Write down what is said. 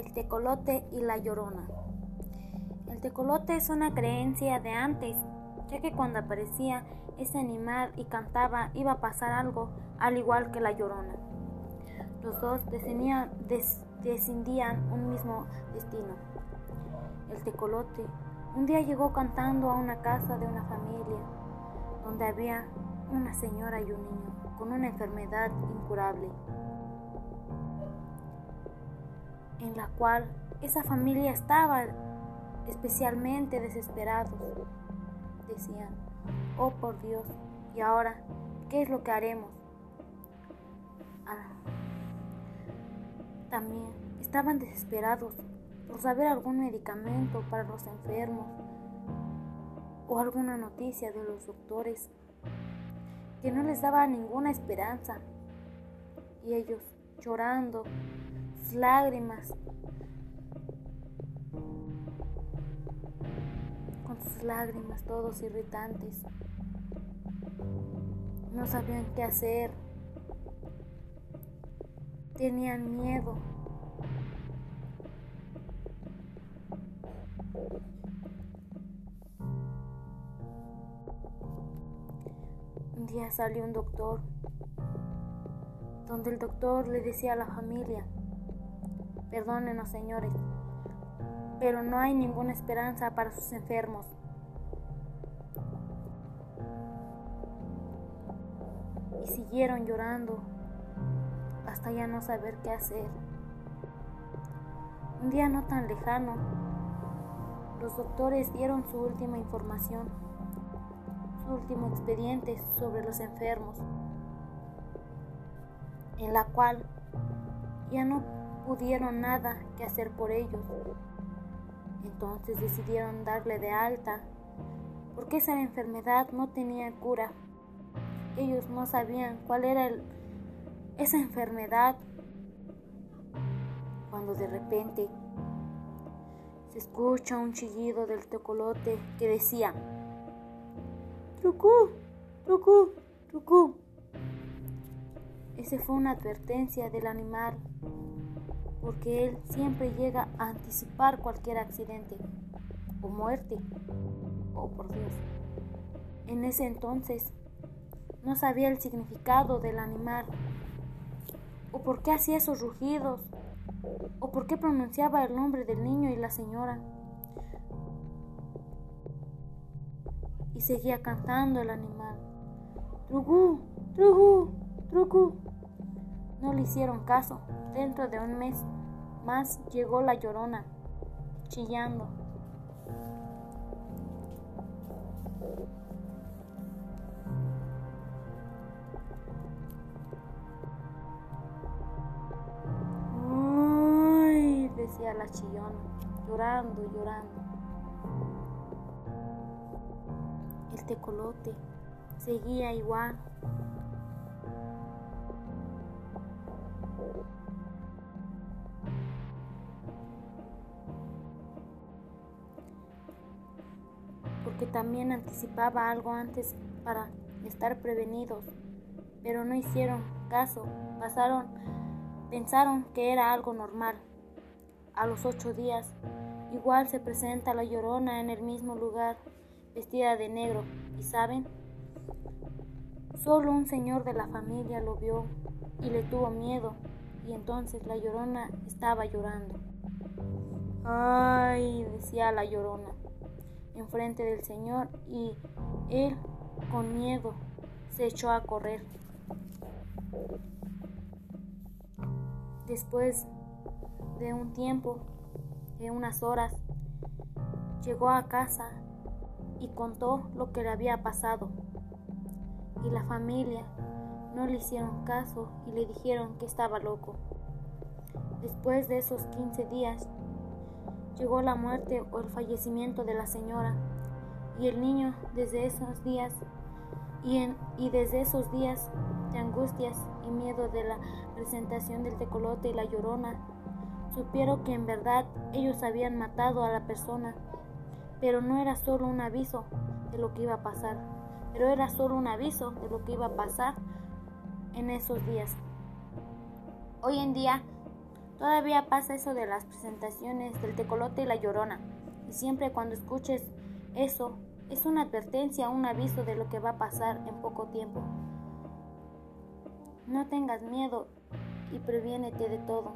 El tecolote y la llorona. El tecolote es una creencia de antes, ya que cuando aparecía ese animal y cantaba iba a pasar algo, al igual que la llorona. Los dos descendían, un mismo destino. El tecolote un día llegó cantando a una casa de una familia donde había una señora y un niño con una enfermedad incurable. En la cual esa familia estaba especialmente desesperados. Decían, oh por Dios, ¿y ahora qué es lo que haremos? Ah, también estaban desesperados por saber algún medicamento para los enfermos o alguna noticia de los doctores que no les daba ninguna esperanza. Y ellos llorando lágrimas, con sus lágrimas todos irritantes. No sabían qué hacer, tenían miedo. Un día salió un doctor, donde el doctor le decía a la familia, Perdónenos, señores, pero no hay ninguna esperanza para sus enfermos. Y siguieron llorando hasta ya no saber qué hacer. Un día no tan lejano, los doctores dieron su última información, su último expediente sobre los enfermos, en la cual ya no pudieron nada que hacer por ellos. Entonces decidieron darle de alta, porque esa enfermedad no tenía cura. Ellos no sabían cuál era esa enfermedad. Cuando de repente se escucha un chillido del tecolote que decía, Trucú, trucú, trucú. Esa fue una advertencia del animal porque Él siempre llega a anticipar cualquier accidente o muerte. Oh, por Dios. En ese entonces no sabía el significado del animal, o por qué hacía esos rugidos, o por qué pronunciaba el nombre del niño y la señora. Y seguía cantando el animal. Trugu, trugu, trugu. No le hicieron caso. Dentro de un mes más llegó la llorona, chillando. Uy, decía la chillona, llorando, llorando. El tecolote seguía igual, porque también anticipaba algo antes para estar prevenidos, pero no hicieron caso, pasaron, pensaron que era algo normal. A los ocho días, igual se presenta la llorona en el mismo lugar, vestida de negro, y saben, solo un señor de la familia lo vio y le tuvo miedo, y entonces la llorona estaba llorando. Ay, decía la llorona, enfrente del Señor, y él, con miedo, se echó a correr. Después de un tiempo, de unas horas, llegó a casa y contó lo que le había pasado. Y la familia no le hicieron caso y le dijeron que estaba loco. Después de esos 15 días, llegó la muerte o el fallecimiento de la señora y el niño desde esos días y, y desde esos días de angustias y miedo de la presentación del tecolote y la llorona, supieron que en verdad ellos habían matado a la persona, pero no era solo un aviso de lo que iba a pasar, pero era solo un aviso de lo que iba a pasar en esos días. Hoy en día Todavía pasa eso de las presentaciones del tecolote y la llorona. Y siempre cuando escuches eso, es una advertencia, un aviso de lo que va a pasar en poco tiempo. No tengas miedo y previénete de todo.